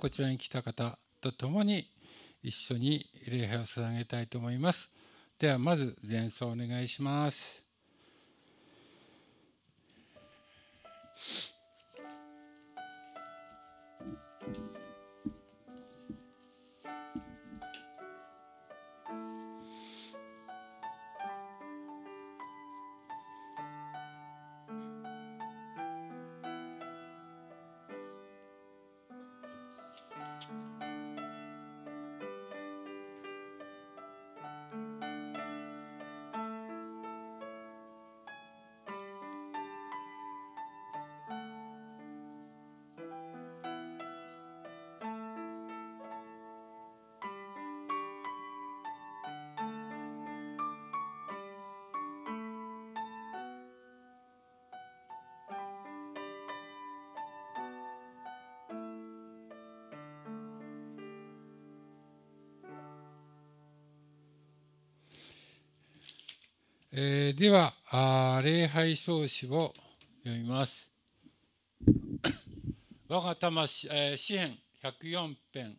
こちらに来た方と共に一緒に礼拝を捧げたいと思います。ではまず前奏お願いします。えー、ではあ、礼拝証詞を読みます。我が魂、えー、詩編104編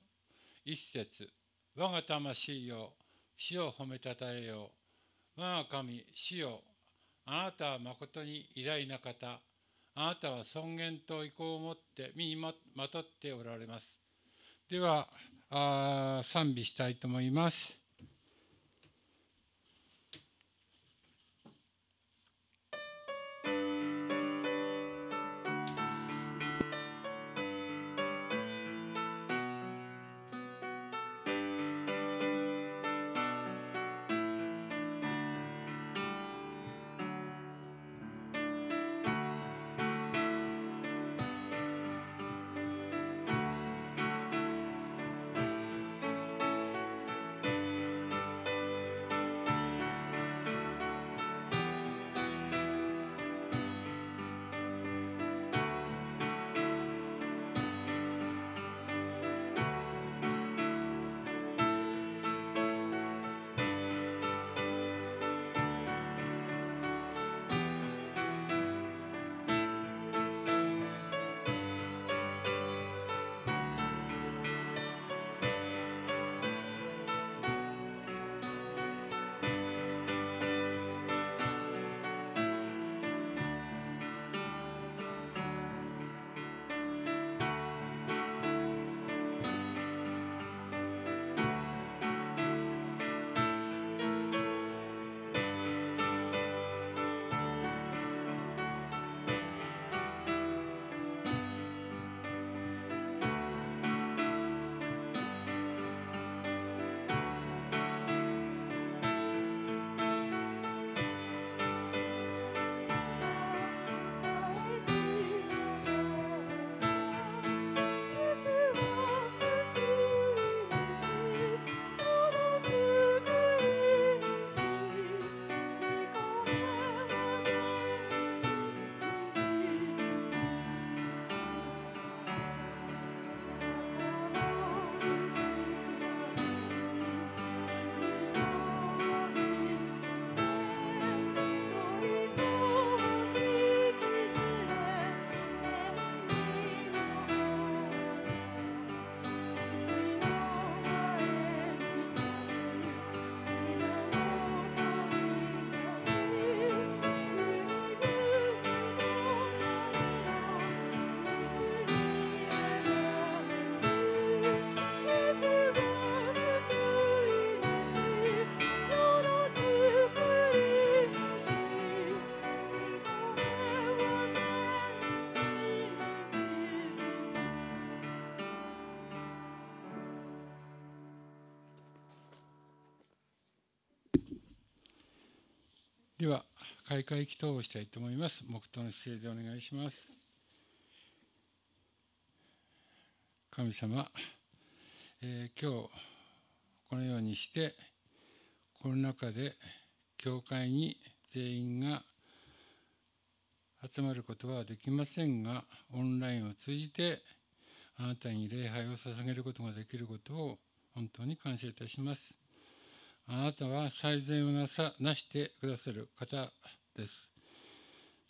一節我が魂よ、死を褒めたたえよう。我が神、死よ、あなたは誠に偉大な方。あなたは尊厳と意向を持って身にまとっておられます。ではあ、賛美したいと思います。では、開会祈祷をしたいと思います。黙祷の姿勢でお願いします。神様、えー、今日このようにしてこの中で教会に全員が集まることはできませんがオンラインを通じてあなたに礼拝を捧げることができることを本当に感謝いたします。あなたは最善をなさなしてくださる方です。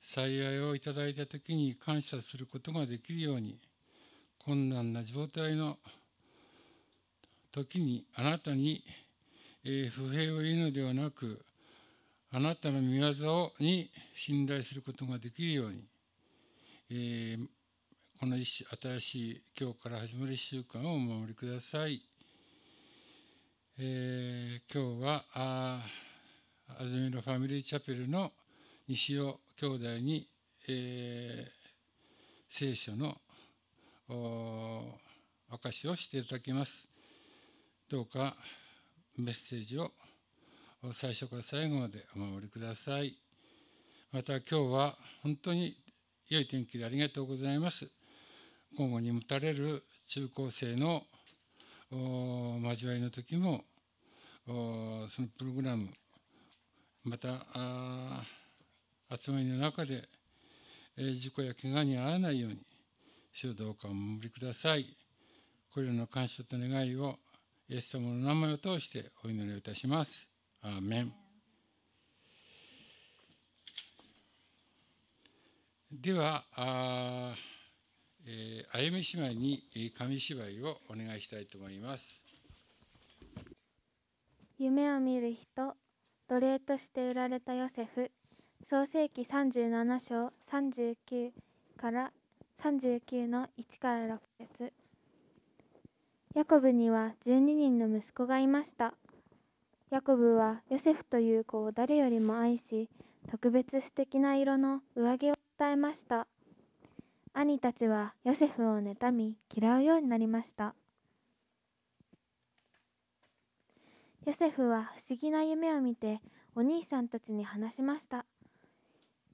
幸いをいただいた時に感謝することができるように、困難な状態の時にあなたに、えー、不平を言うのではなくあなたの御業に信頼することができるように、えー、この新しい今日から始まる1週間をお守りください。えー、今日はあ安曇野ファミリーチャペルの西尾兄弟に、えー、聖書のお証をしていただきます。どうかメッセージを最初から最後までお守りください。また今日は本当に良い天気でありがとうございます。今後に持たれる中高生の交わりの時もそのプログラムまた集まりの中で事故や怪我に遭わないように主どうかお守りください。これらの感謝と願いをイエス様の名前を通してお祈りをいたします。アーメンではあ、えー、あゆみ姉妹に紙芝居をお願いしたいと思います。夢を見る人奴隷として売られたヨセフ。創世紀37章39から39の1から6節。ヤコブには12人の息子がいました。ヤコブはヨセフという子を誰よりも愛し特別素敵な色の上着を伝えました。兄たちはヨセフを妬み嫌うようになりました。ヨセフは不思議な夢を見てお兄さんたちに話しました。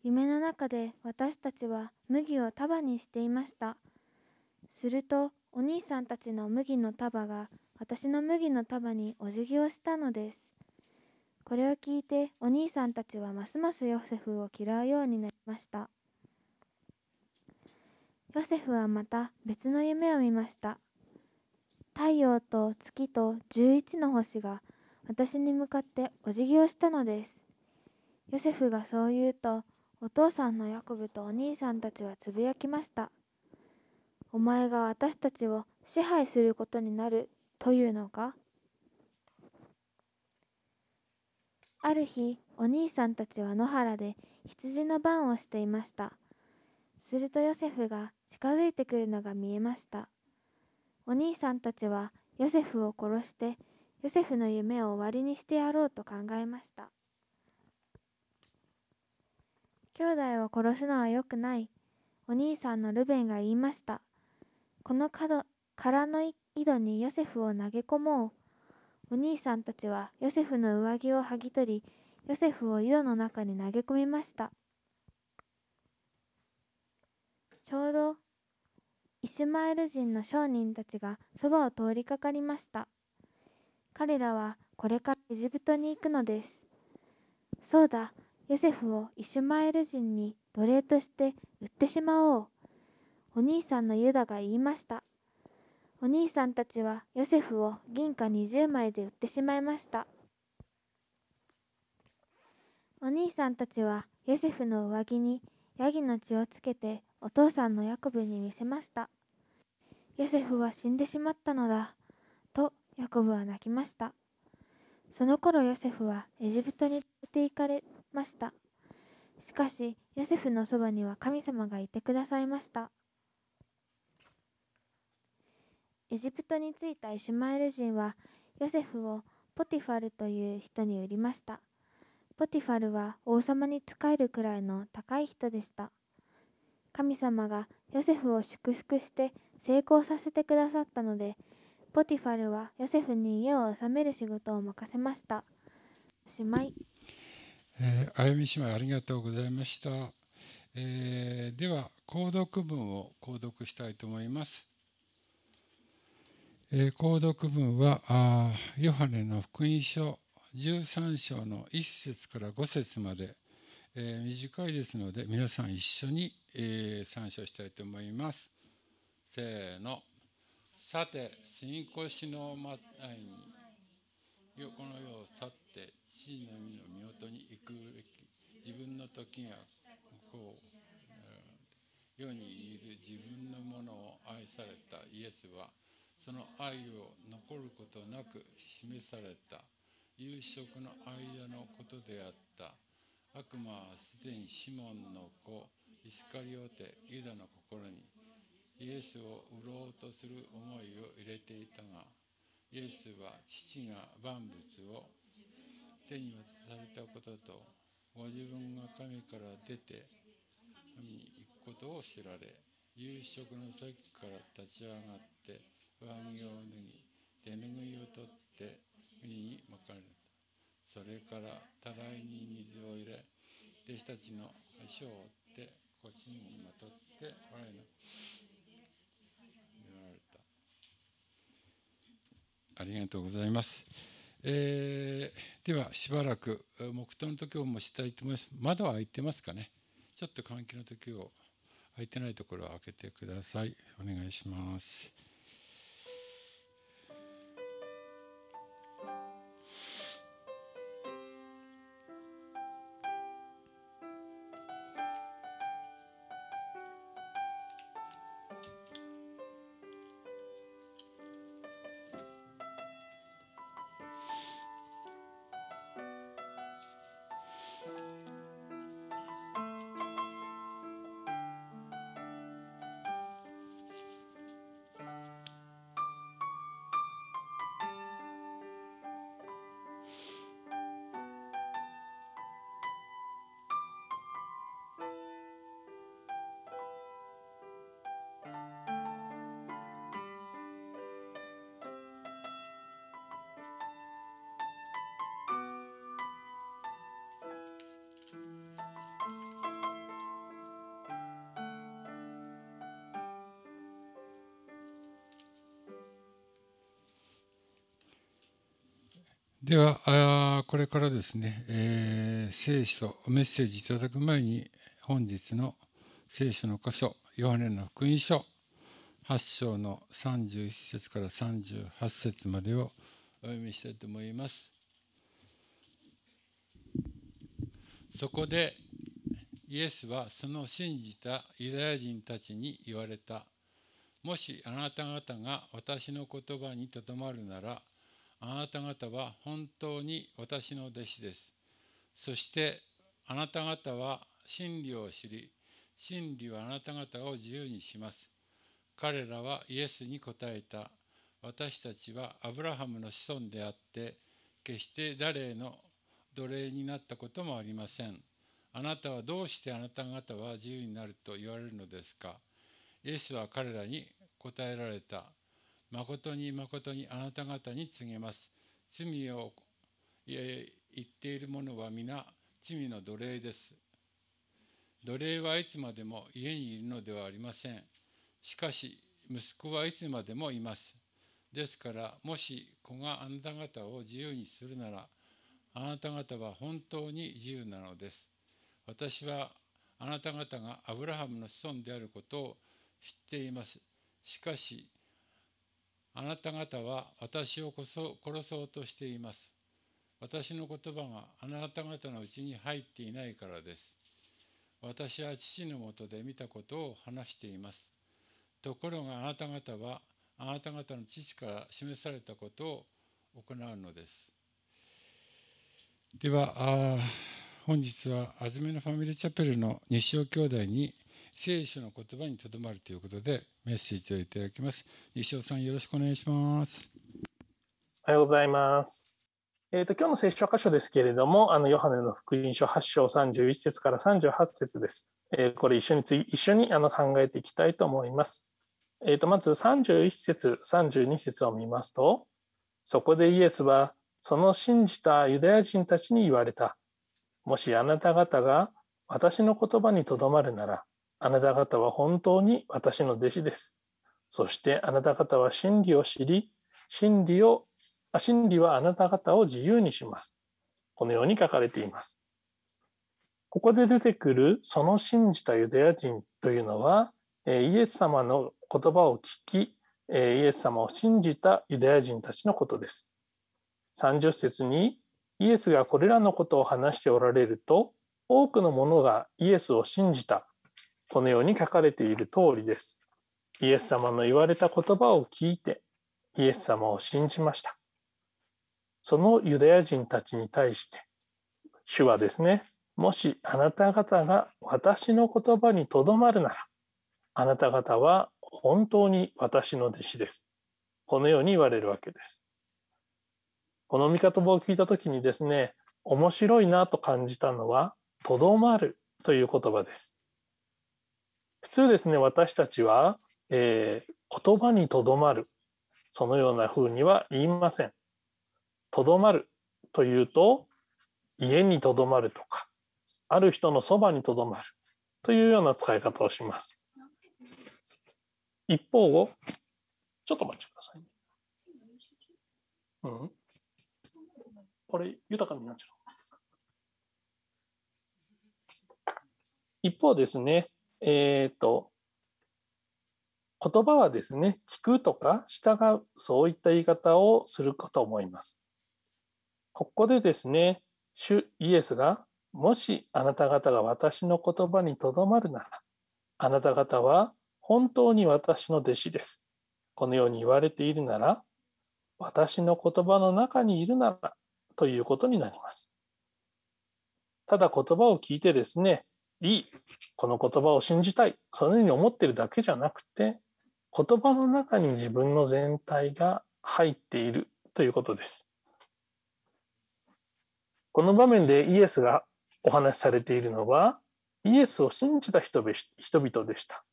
夢の中で私たちは麦を束にしていました。するとお兄さんたちの麦の束が私の麦の束にお辞儀をしたのです。これを聞いてお兄さんたちはますますヨセフを嫌うようになりました。ヨセフはまた別の夢を見ました。太陽と月と11の星が私に向かってお辞儀をしたのです。ヨセフがそう言うとお父さんのヤコブとお兄さんたちはつぶやきました。お前が私たちを支配することになるというのか？ある日お兄さんたちは野原で羊の番をしていました。するとヨセフが近づいてくるのが見えました。お兄さんたちはヨセフを殺してヨセフの夢を終わりにしてやろうと考えました。兄弟を殺すのは良くない。お兄さんのルベンが言いました。この角殻の井戸にヨセフを投げ込もう。お兄さんたちはヨセフの上着を剥ぎ取りヨセフを井戸の中に投げ込みました。ちょうどイシュマエル人の商人たちがそばを通りかかりました。彼らはこれからエジプトに行くのです。そうだヨセフをイシュマエル人に奴隷として売ってしまおう。お兄さんのユダが言いました。お兄さんたちはヨセフを銀貨20枚で売ってしまいました。お兄さんたちはヨセフの上着にヤギの血をつけてお父さんのヤコブに見せました。ヨセフは死んでしまったのだ。とヤコブは泣きました。その頃ヨセフはエジプトに連れて行かれました。しかしヨセフのそばには神様がいてくださいました。エジプトに着いたイシュマエル人はヨセフをポティファルという人に売りました。ポティファルは王様に仕えるくらいの高い人でした。神様がヨセフを祝福して成功させてくださったのでポティファルはヨセフに家を治める仕事を任せました。おしまい、えー、あゆみ姉妹ありがとうございました、えー、では購読文を購読したいと思います。えー、購読文はあヨハネの福音書13章の1節から5節まで、えー、短いですので皆さん一緒に、えー、参照したいと思います。せーの。さて、新越の前に、この世を去って父の身の御音に行くべき自分の時がこう世にいる自分のものを愛された。イエスはその愛を残ることなく示された。夕食の間のことであった。悪魔はすでにシモンの子イスカリオテユダの心にイエスを売ろうとする思いを入れていたがイエスは父が万物を手に渡されたこととご自分が神から出て神に行くことを知られ夕食の席から立ち上がって上着を脱ぎ手ぬぐいを取って海に巻かれた。それからたらいに水を入れ弟子たちの足を折って腰にまとって我の言われたありがとうございます。えー、ではしばらく黙祷の時をもしたいと思います。窓は開いてますかね。ちょっと換気の時を開いてないところを開けてください。お願いします。ではあこれからですね、えー、聖書メッセージいただく前に本日の聖書の箇所ヨハネの福音書8章の31節から38節までをお読みしたいと思います。そこでイエスはその信じたユダヤ人たちに言われた。もしあなた方が私の言葉にとどまるならあなた方は本当に私の弟子です。そしてあなた方は真理を知り、真理はあなた方を自由にします。彼らはイエスに答えた。私たちはアブラハムの子孫であって、決して誰への奴隷になったこともありません。あなたはどうしてあなた方は自由になると言われるのですかイエスは彼らに答えられた。誠に誠にあなた方に告げます。罪を言っている者は皆罪の奴隷です。奴隷はいつまでも家にいるのではありません。しかし、息子はいつまでもいます。ですから、もし子があなた方を自由にするなら、あなた方は本当に自由なのです。私はあなた方がアブラハムの子孫であることを知っています。しかし、あなた方は私を殺そうとしています。私の言葉があなた方のうちに入っていないからです。私は父のもとで見たことを話しています。ところがあなた方はあなた方の父から示されたことを行うのです。では、本日は安曇野ファミリーチャペルの西尾兄弟に聖書の言葉にとどまるということでメッセージをいただきます。西尾さんよろしくお願いします。おはようございます。えーと、今日の聖書箇所ですけれども、あのヨハネの福音書8章31節から38節です。えー、これ一緒につい一緒にあの考えていきたいと思います。えーと、まず31節、32節を見ますと、そこでイエスはその信じたユダヤ人たちに言われた。もしあなた方が私の言葉にとどまるなら、あなた方は本当に私の弟子です。そしてあなた方は真理を知り、真理を、真理はあなた方を自由にします。このように書かれています。ここで出てくるその信じたユダヤ人というのは、イエス様の言葉を聞き、イエス様を信じたユダヤ人たちのことです。30節にイエスがこれらのことを話しておられると、多くの者がイエスを信じたこのように書かれている通りです。イエス様の言われた言葉を聞いて、イエス様を信じました。そのユダヤ人たちに対して、主はですね、もしあなた方が私の言葉にとどまるなら、あなた方は本当に私の弟子です。このように言われるわけです。この御言葉を聞いたときにですね、面白いなと感じたのは、とどまるという言葉です。普通ですね、私たちは、えー、言葉にとどまる、そのようなふうには言いません。とどまるというと、家にとどまるとか、ある人のそばにとどまるというような使い方をします。一方、ちょっと待ってください、ね。うん。これ、豊かになっちゃう。一方ですね、えっ、ー、と、言葉はですね、聞くとか従う、そういった言い方をするかと思います。ここでですね、主イエスが、もしあなた方が私の言葉にとどまるなら、あなた方は本当に私の弟子です。このように言われているなら、私の言葉の中にいるなら、ということになります。ただ言葉を聞いてですね、いい、この言葉を信じたい、そのように思ってるだけじゃなくて、言葉の中に自分の全体が入っているということです。この場面でイエスがお話しされているのは、イエスを信じた人々でした。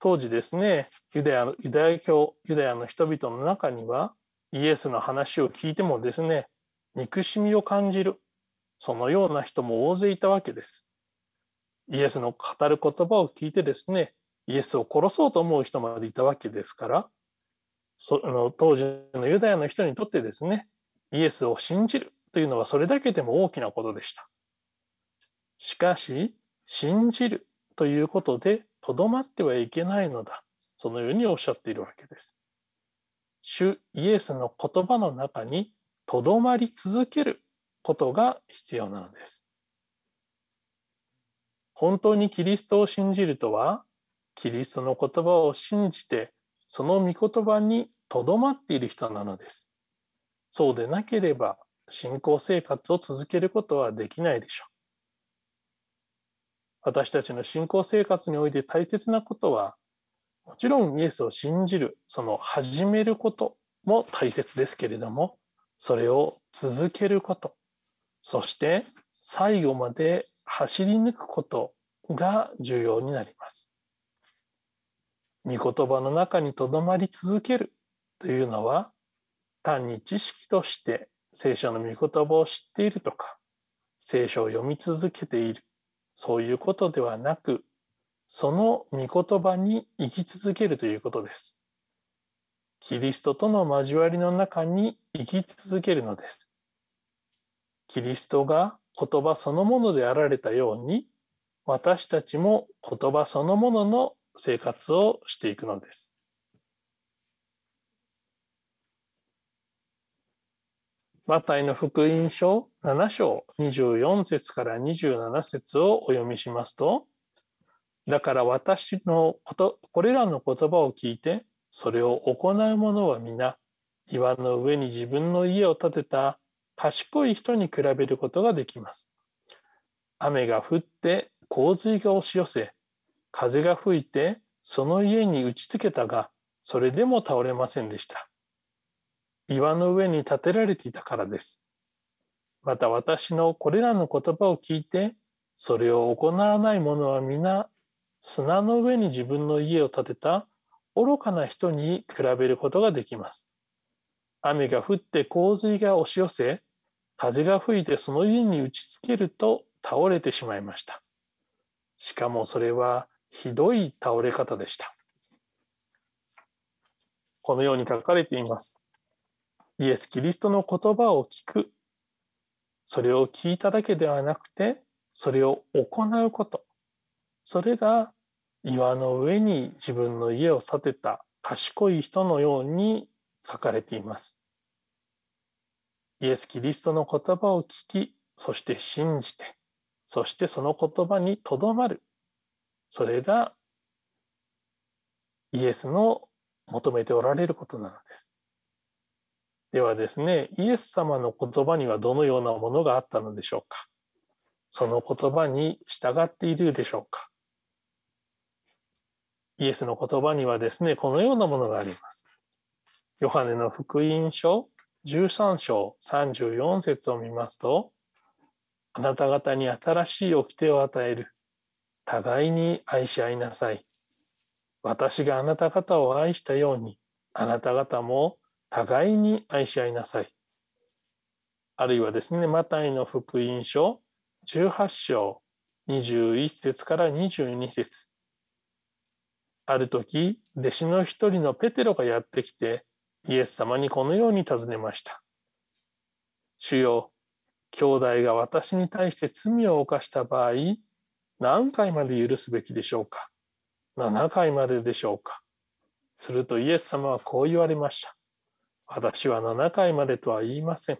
当時ですね、ユダヤのユダヤ教、ユダヤの人々の中には、イエスの話を聞いてもですね、憎しみを感じる、そのような人も大勢いたわけです。イエスの語る言葉を聞いてですね、イエスを殺そうと思う人までいたわけですから、その当時のユダヤの人にとってですね、イエスを信じるというのはそれだけでも大きなことでした。しかし、信じるということでとどまってはいけないのだ。そのようにおっしゃっているわけです。主イエスの言葉の中にとどまり続けることが必要なのです。本当にキリストを信じるとは、キリストの言葉を信じて、その御言葉にとどまっている人なのです。そうでなければ、信仰生活を続けることはできないでしょう。私たちの信仰生活において大切なことは、もちろんイエスを信じる、その始めることも大切ですけれども、それを続けること、そして最後まで走り抜くことが重要になります。御言葉の中にとどまり続けるというのは、単に知識として聖書の御言葉を知っているとか、聖書を読み続けている、そういうことではなく、その御言葉に生き続けるということです。キリストとの交わりの中に生き続けるのです。キリストが言葉そのものであられたように、私たちも言葉そのものの生活をしていくのです。マタイの福音書7章24節から27節をお読みしますと、だから私のこと、これらの言葉を聞いて、それを行う者は皆、岩の上に自分の家を建てた賢い人に比べることができます。雨が降って洪水が押し寄せ、風が吹いてその家に打ちつけたが、それでも倒れませんでした。岩の上に建てられていたからです。また私のこれらの言葉を聞いて、それを行わない者は皆、砂の上に自分の家を建てた愚かな人に比べることができます。雨が降って洪水が押し寄せ、風が吹いてその家に打ちつけると倒れてしまいました。しかもそれはひどい倒れ方でした。このように書かれています。イエス・キリストの言葉を聞く。それを聞いただけではなくて、それを行うこと。それが岩の上に自分の家を建てた賢い人のように書かれています。イエス・キリストの言葉を聞き、そして信じて、そしてその言葉にとどまる。それがイエスの求めておられることなのです。ではですね、イエス様の言葉にはどのようなものがあったのでしょうかその言葉に従っているでしょうかイエスの言葉にはですね、このようなものがあります。ヨハネの福音書13章34節を見ますと、あなた方に新しい掟を与える。互いに愛し合いなさい。私があなた方を愛したように、あなた方も互いに愛し合いなさい。あるいはですね、マタイの福音書18章21節から22節ある時、弟子の一人のペテロがやってきて、イエス様にこのように尋ねました。主よ、兄弟が私に対して罪を犯した場合、何回まで許すべきでしょうか ?7 回まででしょうか？するとイエス様はこう言われました。私は7回までとは言いません。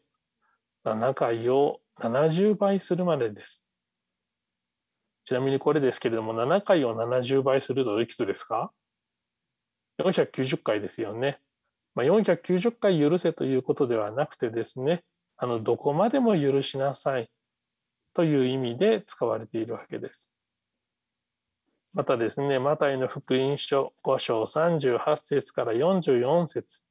7回を70倍するまでです。ちなみにこれですけれども、7回を70倍するといくつですか ?490 回ですよね。まあ、490回許せということではなくてですね、あのどこまでも許しなさいという意味で使われているわけです。またですね、マタイの福音書5章38節から44節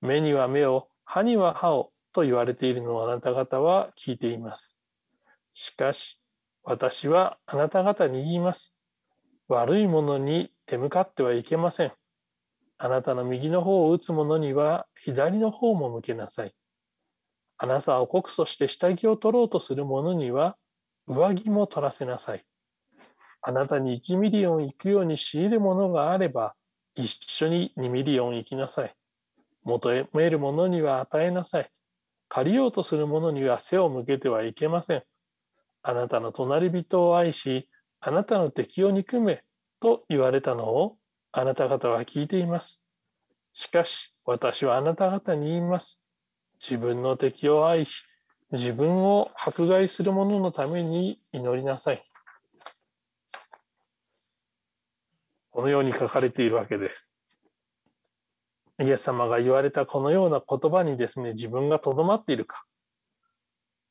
目には目を、歯には歯をと言われているのをあなた方は聞いています。しかし、私はあなた方に言います。悪いものに手向かってはいけません。あなたの右の方を打つ者には左の方も向けなさい。あなたを告訴して下着を取ろうとする者には上着も取らせなさい。あなたに1ミリオン行くように強いるものがあれば一緒に2ミリオン行きなさい。求める者には与えなさい。借りようとする者には背を向けてはいけません。あなたの隣人を愛し、あなたの敵を憎めと言われたのをあなた方は聞いています。しかし私はあなた方に言います。自分の敵を愛し、自分を迫害する者のために祈りなさい。このように書かれているわけです。イエス様が言われたこのような言葉にですね、自分がとどまっているか、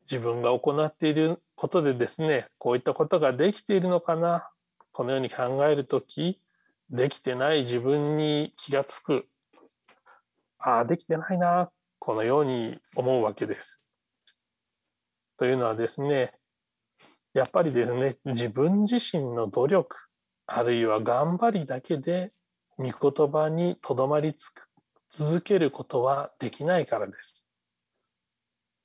自分が行っていることでですね、こういったことができているのかな、このように考えるとき、できてない自分に気がつく。ああ、できてないな、このように思うわけです。というのはですね、やっぱりですね、自分自身の努力、あるいは頑張りだけで、御言葉にとどまりつく続けることはできないからです。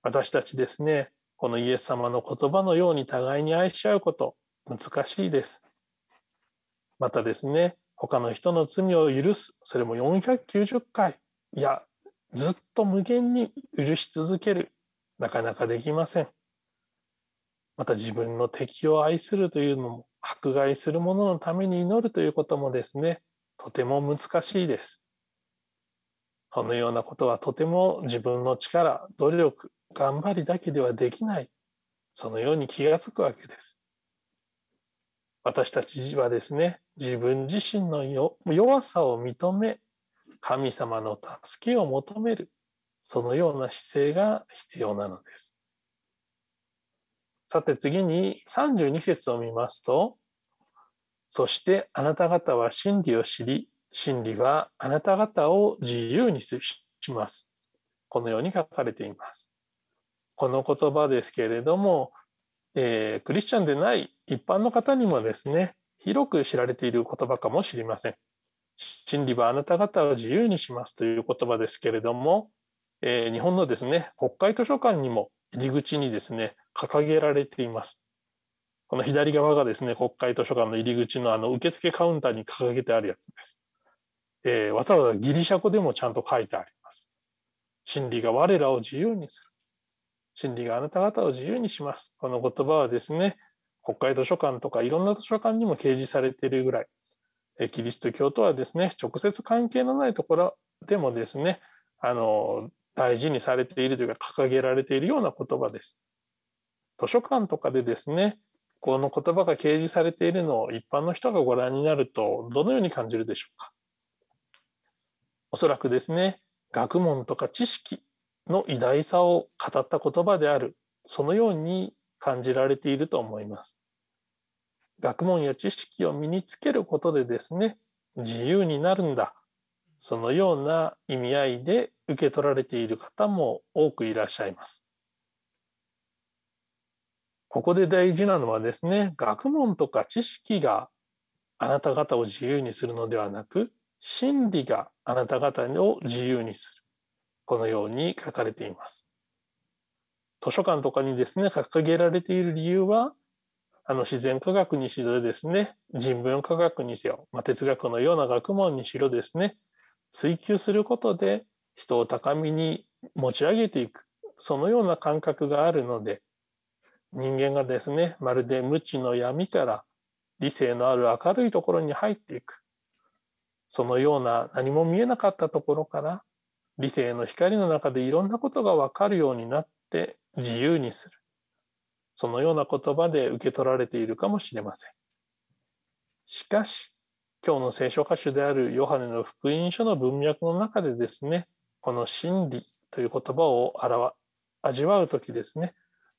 私たちですね、このイエス様の言葉のように互いに愛し合うこと、難しいです。またですね、他の人の罪を許す、それも490回、いや、ずっと無限に許し続ける、なかなかできません。また自分の敵を愛するというのも、迫害する者のために祈るということもですね、とても難しいです。このようなことはとても自分の力、努力、頑張りだけではできない。そのように気がつくわけです。私たちはですね、自分自身の弱さを認め、神様の助けを求める、そのような姿勢が必要なのです。さて次に32節を見ますと、そしてあなた方は真理を知り、真理はあなた方を自由にします。このように書かれています。この言葉ですけれども、えー、クリスチャンでない一般の方にもですね、広く知られている言葉かもしれません。真理はあなた方を自由にしますという言葉ですけれども、えー、日本のですね、国会図書館にも入り口にですね、掲げられています。この左側がですね、国会図書館の入り口のあの受付カウンターに掲げてあるやつです。えー、わざわざギリシャ語でもちゃんと書いてあります。真理が我らを自由にする。真理があなた方を自由にします。この言葉はですね、国会図書館とかいろんな図書館にも掲示されているぐらい、えキリスト教とはですね、直接関係のないところでもですね、あの、大事にされているというか掲げられているような言葉です。図書館とかでですね、この言葉が掲示されているのを一般の人がご覧になるとどのように感じるでしょうかおそらくですね学問とか知識の偉大さを語った言葉である。そのように感じられていると思います。学問や知識を身につけることでですね自由になるんだ。そのような意味合いで受け取られている方も多くいらっしゃいます。ここで大事なのはですね学問とか知識があなた方を自由にするのではなく真理があなた方を自由にする。このように書かれています。図書館とかにですね掲げられている理由はあの自然科学にしろですね人文科学にせよ、まあ、哲学のような学問にしろですね追求することで人を高みに持ち上げていくそのような感覚があるので人間がですねまるで無知の闇から理性のある明るいところに入っていくそのような何も見えなかったところから理性の光の中でいろんなことが分かるようになって自由にする。そのような言葉で受け取られているかもしれません。しかし今日の聖書歌手であるヨハネの福音書の文脈の中でですねこの真理という言葉を表味わう時ですね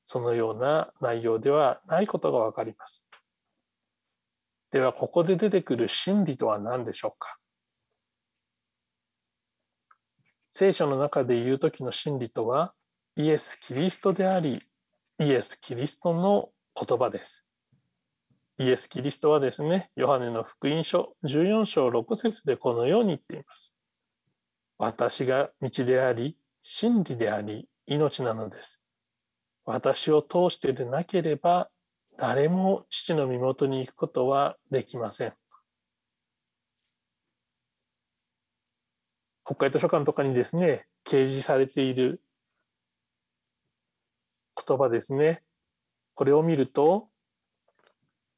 そのような内容ではないことがわかります。では、ここで出てくる真理とは何でしょうか？聖書の中で言う時の真理とは、イエス・キリストであり、イエス・キリストの言葉です。イエス・キリストはですね、ヨハネの福音書14章6節でこのように言っています。私が道であり、真理であり、命なのです。私を通してでなければ誰も父の身元に行くことはできません。国会図書館とかにですね、掲示されている言葉ですね。これを見ると、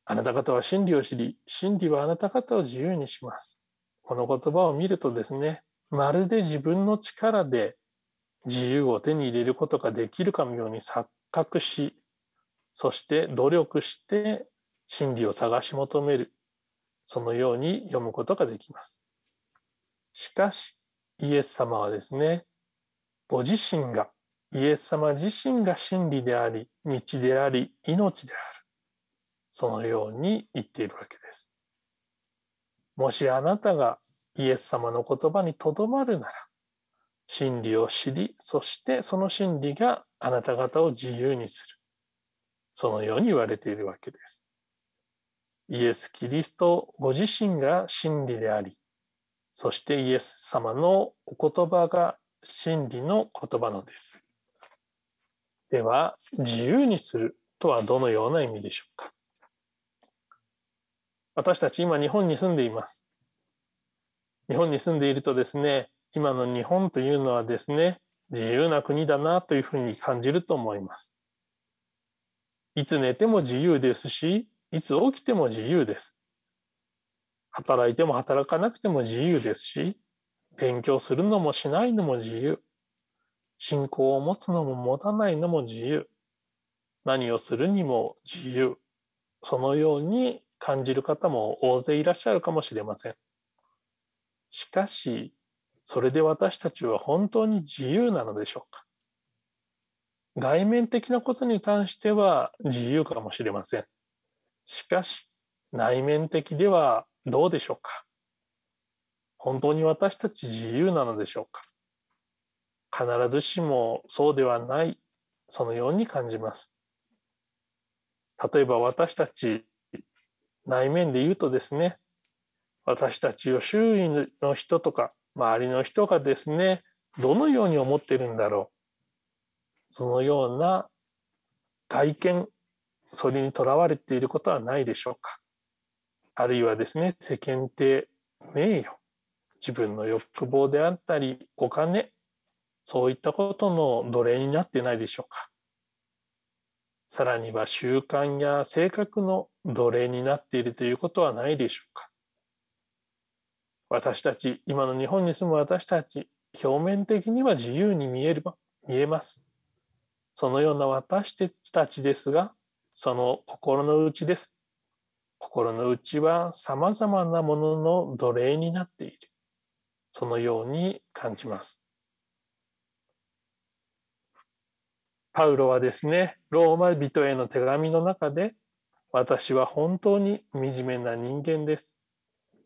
あなた方は真理を知り、真理はあなた方を自由にします。この言葉を見るとですね、まるで自分の力で自由を手に入れることができるかのように錯覚し、そして努力して真理を探し求める。そのように読むことができます。しかし、イエス様はですね、ご自身が、イエス様自身が真理であり、道であり、命である。そのように言っているわけです。もしあなたがイエス様の言葉にとどまるなら、真理を知り、そしてその真理があなた方を自由にする。そのように言われているわけです。イエス・キリストご自身が真理であり、そしてイエス様のお言葉が真理の言葉のです。では、自由にするとはどのような意味でしょうか？私たち今日本に住んでいます。日本に住んでいるとですね、今の日本というのはですね、自由な国だなというふうに感じると思います。いつ寝ても自由ですし、いつ起きても自由です。働いても働かなくても自由ですし、勉強するのもしないのも自由。信仰を持つのも持たないのも自由。何をするにも自由。そのように感じる方も大勢いらっしゃるかもしれません。しかし、それで私たちは本当に自由なのでしょうか外面的なことに関しては自由かもしれません。しかし、内面的ではどうでしょうか？本当に私たち自由なのでしょうか？必ずしもそうではない、そのように感じます。例えば私たち内面で言うとですね、私たちを周囲の人とか周りの人がですね、どのように思ってるんだろう？そのような外見、それにとらわれていることはないでしょうか？あるいはですね、世間体、名誉、自分の欲望であったり、お金、そういったことの奴隷になってないでしょうか。さらには習慣や性格の奴隷になっているということはないでしょうか。私たち、今の日本に住む私たち、表面的には自由に見える見えます。そのような私たちですが、その心の内です。心の内は様々なものの奴隷になっている。そのように感じます。パウロはですね、ローマ人への手紙の中で、私は本当に惨めな人間です。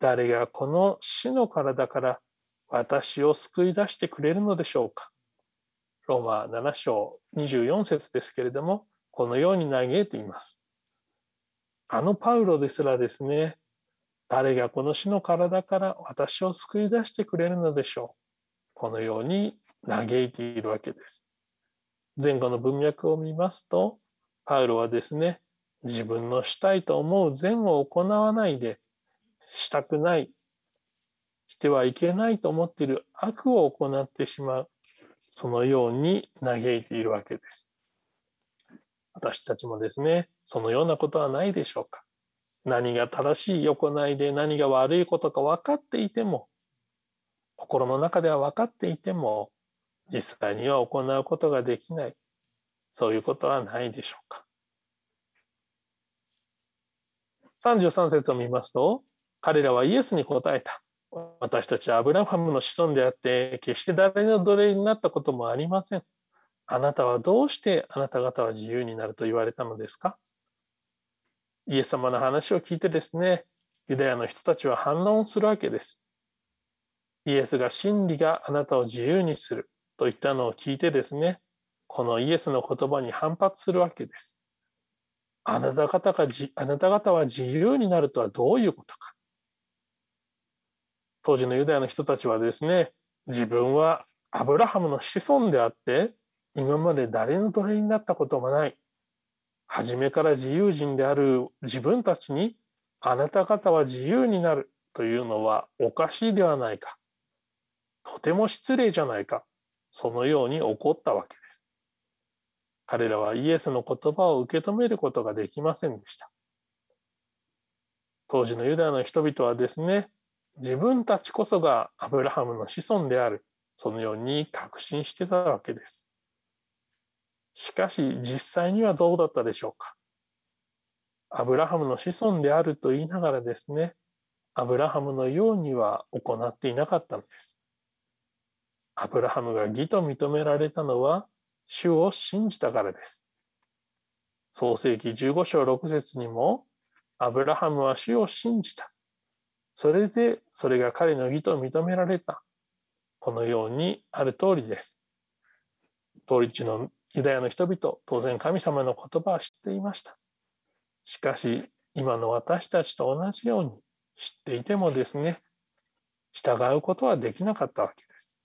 誰がこの死の体から私を救い出してくれるのでしょうか。ローマ7章24節ですけれども、このように嘆いています。あのパウロですらですね、誰がこの死の体から私を救い出してくれるのでしょう。このように嘆いているわけです。前後の文脈を見ますと、パウロはですね、自分のしたいと思う善を行わないで、したくない、してはいけないと思っている悪を行ってしまう、そのように嘆いているわけです。私たちもですね、そのようなことはないでしょうか。何が正しい行いで何が悪いことか分かっていても、心の中では分かっていても、実際には行うことができない。そういうことはないでしょうか。33節を見ますと、彼らはイエスに答えた。私たちはアブラハムの子孫であって、決して誰の奴隷になったこともありません。あなたはどうしてあなた方は自由になると言われたのですか？イエス様の話を聞いてですね、ユダヤの人たちは反論するわけです。イエスが真理があなたを自由にすると言ったのを聞いてですね、このイエスの言葉に反発するわけです。あなた方があなた方は自由になるとはどういうことか？当時のユダヤの人たちはですね、自分はアブラハムの子孫であって、今まで誰の奴隷になったこともない。初めから自由人である自分たちに、あなた方は自由になるというのはおかしいではないか。とても失礼じゃないか。そのように怒ったわけです。彼らはイエスの言葉を受け止めることができませんでした。当時のユダヤの人々はですね、自分たちこそがアブラハムの子孫である、そのように確信してたわけです。しかし実際にはどうだったでしょうか？アブラハムの子孫であると言いながらですね、アブラハムのようには行っていなかったのです。アブラハムが義と認められたのは主を信じたからです。創世記15章6節にも、アブラハムは主を信じた。それでそれが彼の義と認められた。このようにある通りです。当立のユダヤの人々、当然神様の言葉は知っていました。しかし、今の私たちと同じように知っていてもですね、従うことはできなかったわけです。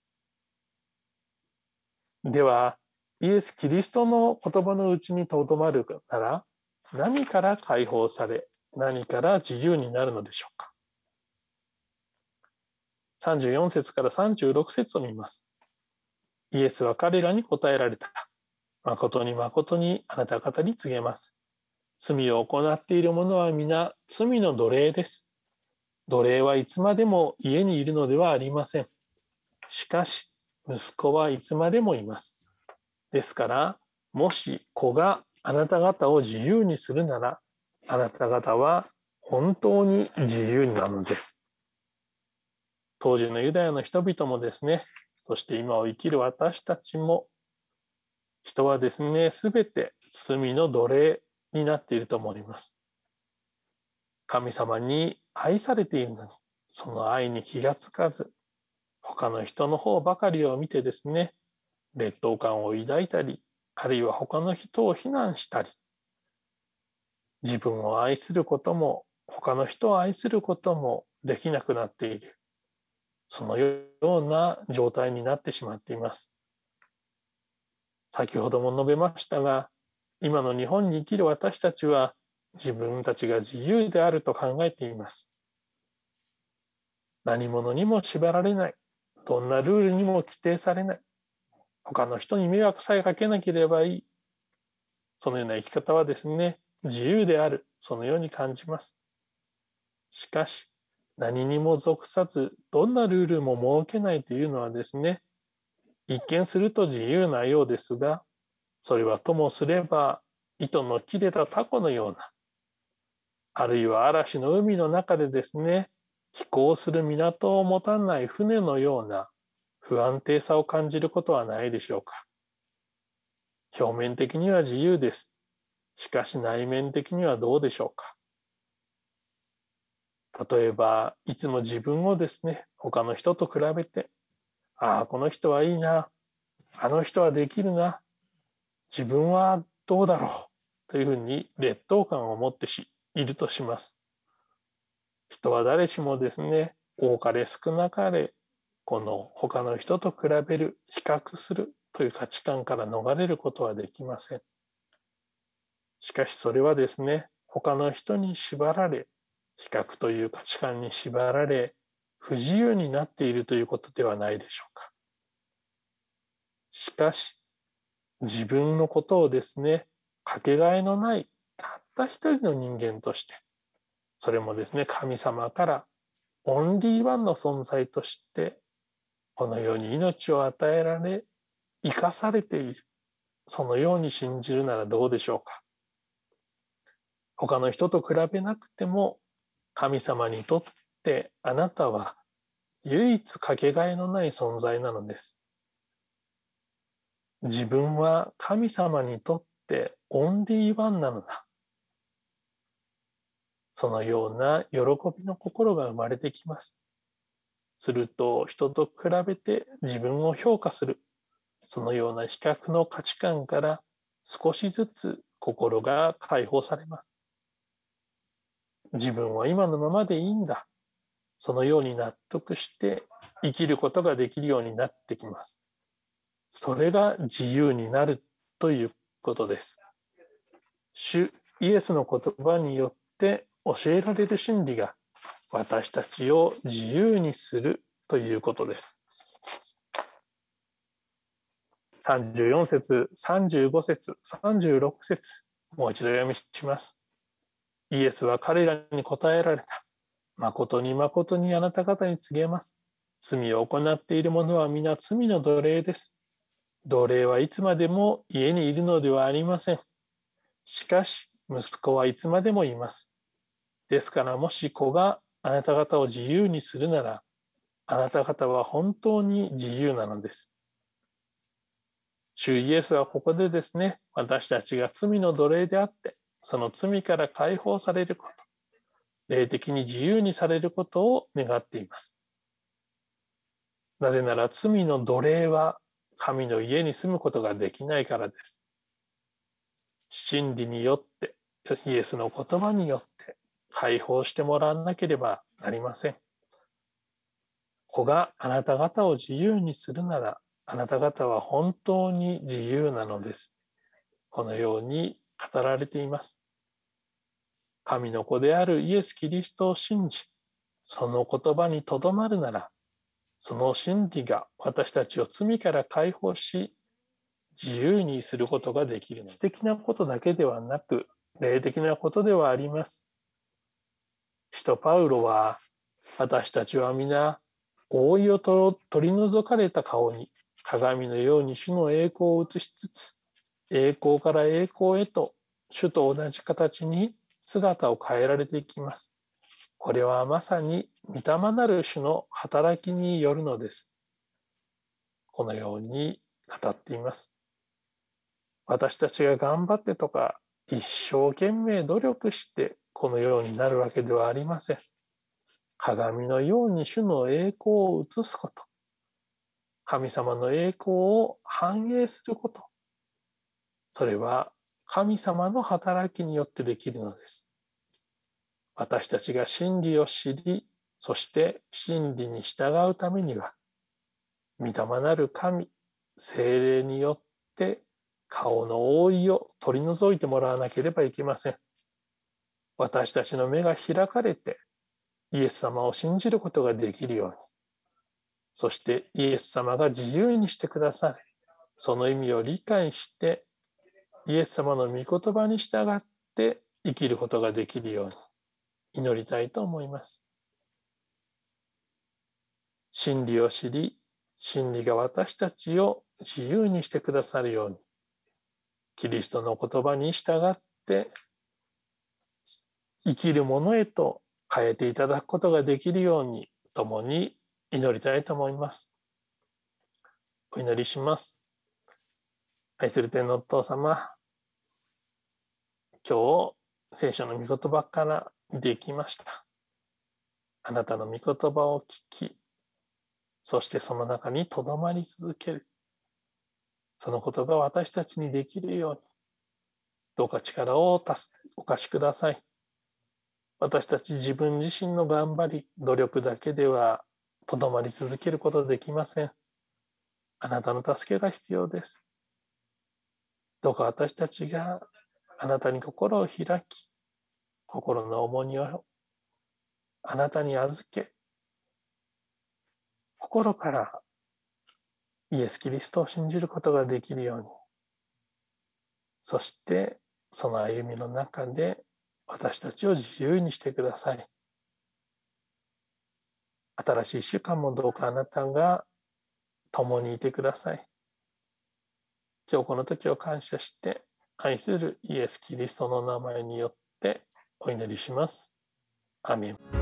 では、イエス・キリストの言葉のうちにとどまるなら、何から解放され、何から自由になるのでしょうか。34節から36節を見ます。イエスは彼らに答えられた。誠に誠にあなた方に告げます。罪を行っている者は皆罪の奴隷です。奴隷はいつまでも家にいるのではありません。しかし、息子はいつまでもいます。ですから、もし子があなた方を自由にするなら、あなた方は本当に自由なのです。当時のユダヤの人々もですね、そして今を生きる私たちも、人はですね、すべて罪の奴隷になっていると思います。神様に愛されているのに、その愛に気がつかず、他の人の方ばかりを見てですね、劣等感を抱いたり、あるいは他の人を非難したり、自分を愛することも、他の人を愛することもできなくなっている。そのような状態になってしまっています。先ほども述べましたが、今の日本に生きる私たちは自分たちが自由であると考えています。何者にも縛られない。どんなルールにも規定されない。他の人に迷惑さえかけなければいい。そのような生き方はですね、自由である。そのように感じます。しかし、何にも属さず、どんなルールも設けないというのはですね、一見すると自由なようですが、それはともすれば糸の切れたタコのような、あるいは嵐の海の中でですね、飛行する港を持たない船のような不安定さを感じることはないでしょうか。表面的には自由です。しかし内面的にはどうでしょうか。例えば、いつも自分をですね、他の人と比べて、ああ、この人はいいな、あの人はできるな、自分はどうだろうというふうに劣等感を持ってしいるとします。人は誰しもですね、多かれ少なかれ、この他の人と比べる、比較するという価値観から逃れることはできません。しかしそれはですね、他の人に縛られ、比較という価値観に縛られ、不自由になっているということではないでしょうか。しかし、自分のことをですね、かけがえのないたった一人の人間として、それもですね、神様からオンリーワンの存在として、このように命を与えられ、生かされている。そのように信じるならどうでしょうか。他の人と比べなくても、神様にとっってあなたは唯一かけがえのない存在なのです。自分は神様にとってオンリーワンなのだ。そのような喜びの心が生まれてきます。すると人と比べて自分を評価するそのような比較の価値観から少しずつ心が解放されます。自分は今のままでいいんだ。そのように納得して生きることができるようになってきます。それが自由になるということです。主イエスの言葉によって教えられる真理が私たちを自由にするということです。34節、35節、36節、もう一度読みします。イエスは彼らに答えられた。誠に誠にあなた方に告げます。罪を行っている者は皆罪の奴隷です。奴隷はいつまでも家にいるのではありません。しかし、息子はいつまでもいます。ですから、もし子があなた方を自由にするなら、あなた方は本当に自由なのです。主イエスはここでですね、私たちが罪の奴隷であって、その罪から解放されること、霊的に自由にされることを願っています。なぜなら罪の奴隷は神の家に住むことができないからです。真理によって、イエスの言葉によって解放してもらわなければなりません。子があなた方を自由にするならあなた方は本当に自由なのです。このように語られています。神の子であるイエス・キリストを信じ、その言葉にとどまるなら、その真理が私たちを罪から解放し、自由にすることができる。知的なことだけではなく、霊的なことではあります。使徒パウロは、私たちは皆、覆いを取り除かれた顔に鏡のように主の栄光を映しつつ、栄光から栄光へと主と同じ形に姿を変えられていきます。これはまさに御霊なる主の働きによるのです。このように語っています。私たちが頑張ってとか一生懸命努力してこのようになるわけではありません。鏡のように主の栄光を映すこと。神様の栄光を反映すること。それは神様の働きによってできるのです。私たちが真理を知り、そして真理に従うためには、御霊なる神、精霊によって顔の覆いを取り除いてもらわなければいけません。私たちの目が開かれて、イエス様を信じることができるように、そしてイエス様が自由にしてくだされ、その意味を理解して、イエス様の御言葉に従って生きることができるように祈りたいと思います。真理を知り、真理が私たちを自由にしてくださるように、キリストの言葉に従って生きるものへと変えていただくことができるように共に祈りたいと思います。お祈りします。愛する天のお父様、今日聖書の御言葉から見ていきました。あなたの御言葉を聞き、そしてその中にとどまり続ける。その言葉を私たちにできるように、どうか力をお貸しください。私たち自分自身の頑張り、努力だけではとどまり続けることできません。あなたの助けが必要です。どうか私たちがあなたに心を開き、心の重荷をあなたに預け、心からイエス・キリストを信じることができるように、そしてその歩みの中で私たちを自由にしてください。新しい習慣もどうかあなたが共にいてください。今日この時を感謝して愛するイエス・キリストの名前によってお祈りします。アメン。